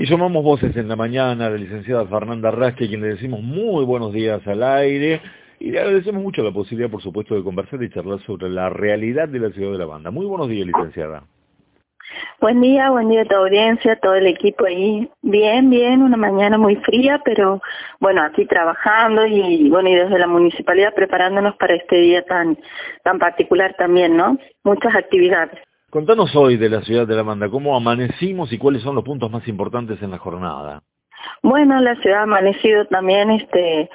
Y llamamos voces en la mañana a la licenciada Fernanda Rasque, quien le decimos muy buenos días al aire y le agradecemos mucho la posibilidad, por supuesto, de conversar y charlar sobre la realidad de la ciudad de la banda. Muy buenos días, licenciada. Buen día, buen día a tu audiencia, todo el equipo ahí. Bien, bien, una mañana muy fría, pero bueno, aquí trabajando y bueno, y desde la municipalidad preparándonos para este día tan, tan particular también, ¿no? Muchas actividades. Contanos hoy de la ciudad de la Banda, cómo amanecimos y cuáles son los puntos más importantes en la jornada. Bueno, la ciudad ha amanecido también este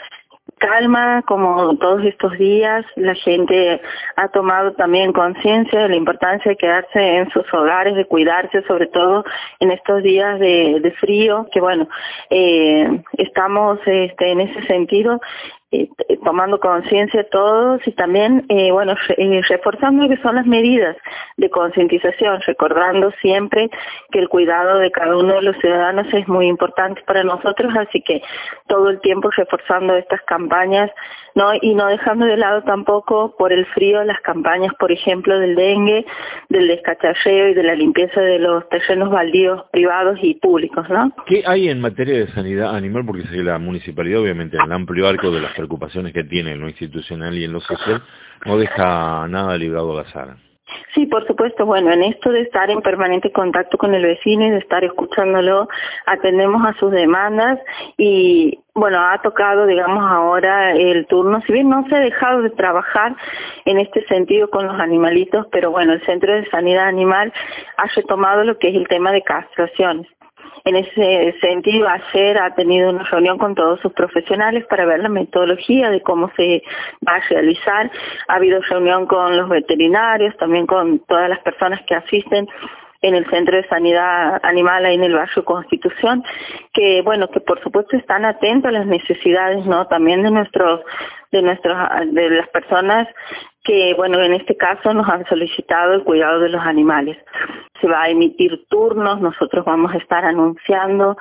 calma como todos estos días. La gente ha tomado también conciencia de la importancia de quedarse en sus hogares, de cuidarse, sobre todo en estos días de, de frío, que bueno, eh, estamos este, en ese sentido eh, tomando conciencia todos y también, eh, bueno, eh, reforzando lo que son las medidas de concientización, recordando siempre que el cuidado de cada uno de los ciudadanos es muy importante para nosotros, así que todo el tiempo reforzando estas campañas, ¿no? Y no dejando de lado tampoco por el frío las campañas, por ejemplo, del dengue, del descacharreo y de la limpieza de los terrenos baldíos privados y públicos, ¿no? ¿Qué hay en materia de sanidad animal? Porque la municipalidad, obviamente, en el amplio arco de las preocupaciones que tiene en lo institucional y en lo social, no deja nada librado al azar. Sí, por supuesto. Bueno, en esto de estar en permanente contacto con el vecino y de estar escuchándolo, atendemos a sus demandas y, bueno, ha tocado, digamos, ahora el turno. Si bien no se ha dejado de trabajar en este sentido con los animalitos, pero bueno, el Centro de Sanidad Animal ha retomado lo que es el tema de castraciones. En ese sentido, ayer ha tenido una reunión con todos sus profesionales para ver la metodología de cómo se va a realizar. Ha habido reunión con los veterinarios, también con todas las personas que asisten en el Centro de Sanidad Animal ahí en el barrio Constitución, que bueno, que por supuesto están atentos a las necesidades, ¿no? También de nuestros de nuestros de las personas que, bueno, en este caso nos han solicitado el cuidado de los animales. Se va a emitir turnos, nosotros vamos a estar anunciando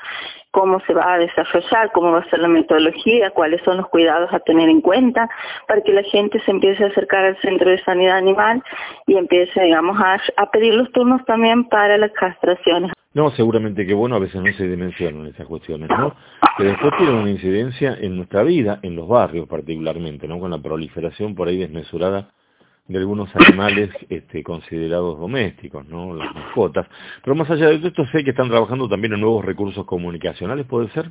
cómo se va a desarrollar, cómo va a ser la metodología, cuáles son los cuidados a tener en cuenta, para que la gente se empiece a acercar al centro de sanidad animal y empiece, digamos, a, pedir los turnos también para las castraciones. No, seguramente que bueno, a veces no se dimensionan esas cuestiones, ¿no? Que después tienen una incidencia en nuestra vida, en los barrios particularmente, ¿no? Con la proliferación por ahí desmesurada de algunos animales este, considerados domésticos, ¿no? Las mascotas. Pero más allá de esto, sé que están trabajando también en nuevos recursos comunicacionales, ¿puede ser?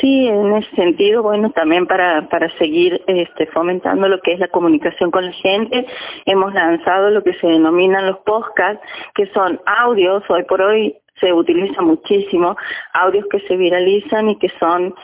Sí, en ese sentido, bueno, también para, para seguir este, fomentando lo que es la comunicación con la gente, hemos lanzado lo que se denominan los podcasts, que son audios, hoy por hoy se utiliza muchísimo, audios que se viralizan y que son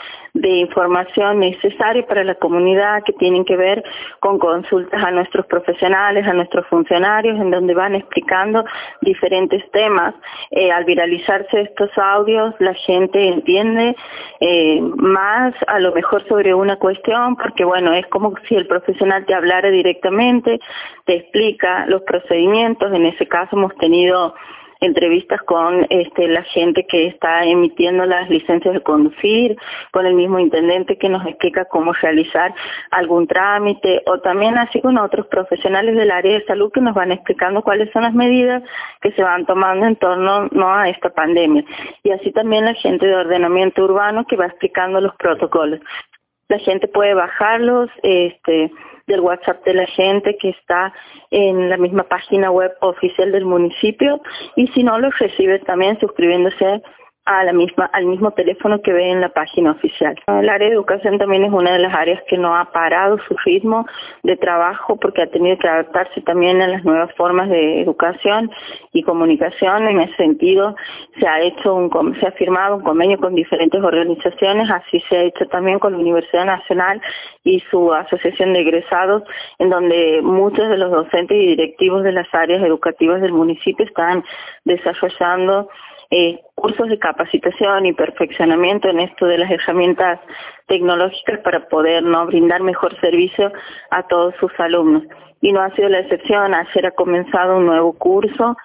de información necesaria para la comunidad, que tienen que ver con consultas a nuestros profesionales, a nuestros funcionarios, en donde van explicando diferentes temas. Eh, al viralizarse estos audios, la gente entiende eh, más a lo mejor sobre una cuestión, porque bueno, es como si el profesional te hablara directamente, te explica los procedimientos, en ese caso hemos tenido entrevistas con este, la gente que está emitiendo las licencias de conducir, con el mismo intendente que nos explica cómo realizar algún trámite o también así con otros profesionales del área de salud que nos van explicando cuáles son las medidas que se van tomando en torno no a esta pandemia. Y así también la gente de ordenamiento urbano que va explicando los protocolos. La gente puede bajarlos, este, del WhatsApp de la gente que está en la misma página web oficial del municipio y si no los recibe también suscribiéndose a la misma, al mismo teléfono que ve en la página oficial. El área de educación también es una de las áreas que no ha parado su ritmo de trabajo porque ha tenido que adaptarse también a las nuevas formas de educación y comunicación. En ese sentido, se ha hecho un, se ha firmado un convenio con diferentes organizaciones, así se ha hecho también con la Universidad Nacional y su asociación de egresados, en donde muchos de los docentes y directivos de las áreas educativas del municipio están desarrollando eh, cursos de capacitación y perfeccionamiento en esto de las herramientas tecnológicas para poder no brindar mejor servicio a todos sus alumnos y no ha sido la excepción. Ayer ha comenzado un nuevo curso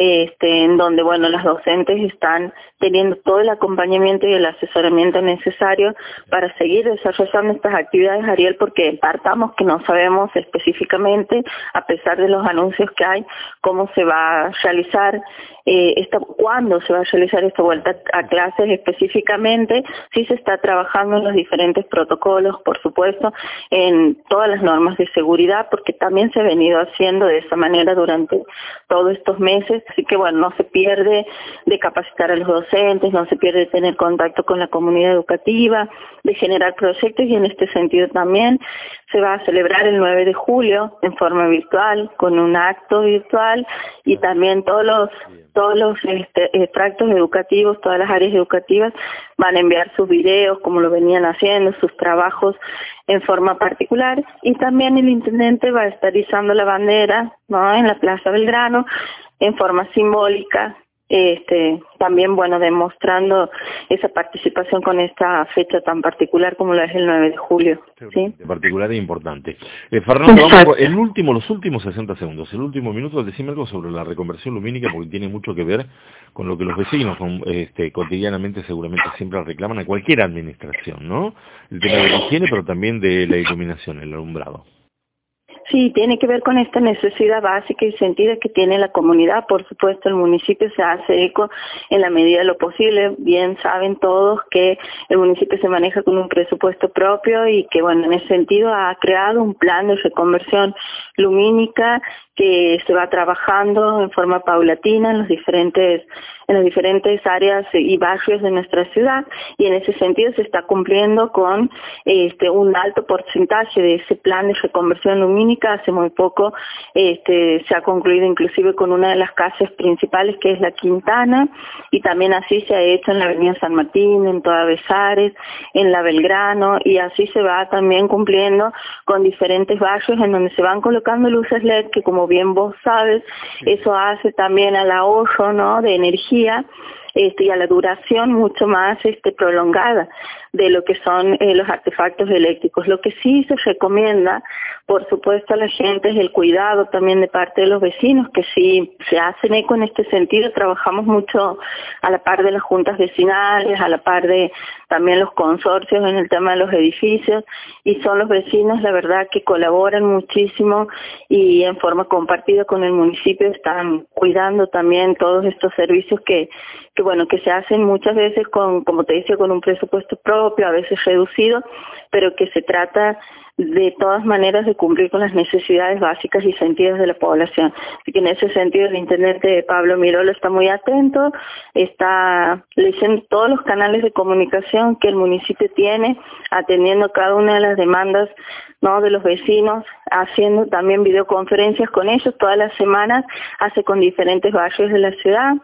este, en donde, bueno, las docentes están teniendo todo el acompañamiento y el asesoramiento necesario para seguir desarrollando estas actividades, Ariel, porque partamos que no sabemos específicamente, a pesar de los anuncios que hay, cómo se va a realizar eh, esta, cuándo se va a realizar esta vuelta a clases específicamente, sí se está trabajando en los diferentes protocolos, por supuesto, en todas las normas de seguridad, porque también se ha venido haciendo de esa manera durante todos estos meses Así que bueno, no se pierde de capacitar a los docentes, no se pierde de tener contacto con la comunidad educativa, de generar proyectos y en este sentido también se va a celebrar el 9 de julio en forma virtual, con un acto virtual y también todos los todos los este, extractos educativos, todas las áreas educativas van a enviar sus videos como lo venían haciendo, sus trabajos en forma particular y también el intendente va a estar izando la bandera ¿no? en la Plaza Belgrano en forma simbólica, este, también bueno demostrando esa participación con esta fecha tan particular como la es el 9 de julio. ¿sí? Particular e importante. Eh, Fernando, vamos el último, los últimos 60 segundos, el último minuto, decime algo sobre la reconversión lumínica porque tiene mucho que ver con lo que los vecinos este, cotidianamente seguramente siempre reclaman a cualquier administración, ¿no? El tema de la higiene, pero también de la iluminación, el alumbrado. Sí, tiene que ver con esta necesidad básica y sentida que tiene la comunidad. Por supuesto, el municipio se hace eco en la medida de lo posible. Bien saben todos que el municipio se maneja con un presupuesto propio y que, bueno, en ese sentido ha creado un plan de reconversión lumínica que se va trabajando en forma paulatina en los diferentes en las diferentes áreas y barrios de nuestra ciudad y en ese sentido se está cumpliendo con este un alto porcentaje de ese plan de reconversión lumínica. Hace muy poco este se ha concluido inclusive con una de las casas principales que es la Quintana y también así se ha hecho en la Avenida San Martín en toda Besares en la Belgrano y así se va también cumpliendo con diferentes barrios en donde se van colocando luces LED que como bien vos sabes, eso hace también al ahorro ¿no? de energía este, y a la duración mucho más este, prolongada de lo que son eh, los artefactos eléctricos. Lo que sí se recomienda, por supuesto, a la gente es el cuidado también de parte de los vecinos, que sí se hacen eco en este sentido. Trabajamos mucho a la par de las juntas vecinales, a la par de también los consorcios en el tema de los edificios, y son los vecinos, la verdad, que colaboran muchísimo y en forma compartida con el municipio están cuidando también todos estos servicios que, que bueno, que se hacen muchas veces con, como te decía, con un presupuesto propio, a veces reducido, pero que se trata de todas maneras de cumplir con las necesidades básicas y sentidas de la población. Así que en ese sentido el intendente Pablo Mirolo está muy atento, está leyendo todos los canales de comunicación que el municipio tiene, atendiendo cada una de las demandas ¿no? de los vecinos, haciendo también videoconferencias con ellos todas las semanas, hace con diferentes barrios de la ciudad.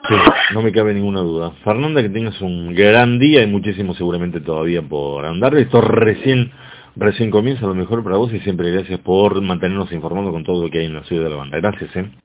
No me cabe ninguna duda. Fernanda, que tengas un gran día y muchísimo seguramente todavía por andar. Esto recién Recién comienza lo mejor para vos y siempre gracias por mantenernos informados con todo lo que hay en la ciudad de La Banda. Gracias, ¿eh?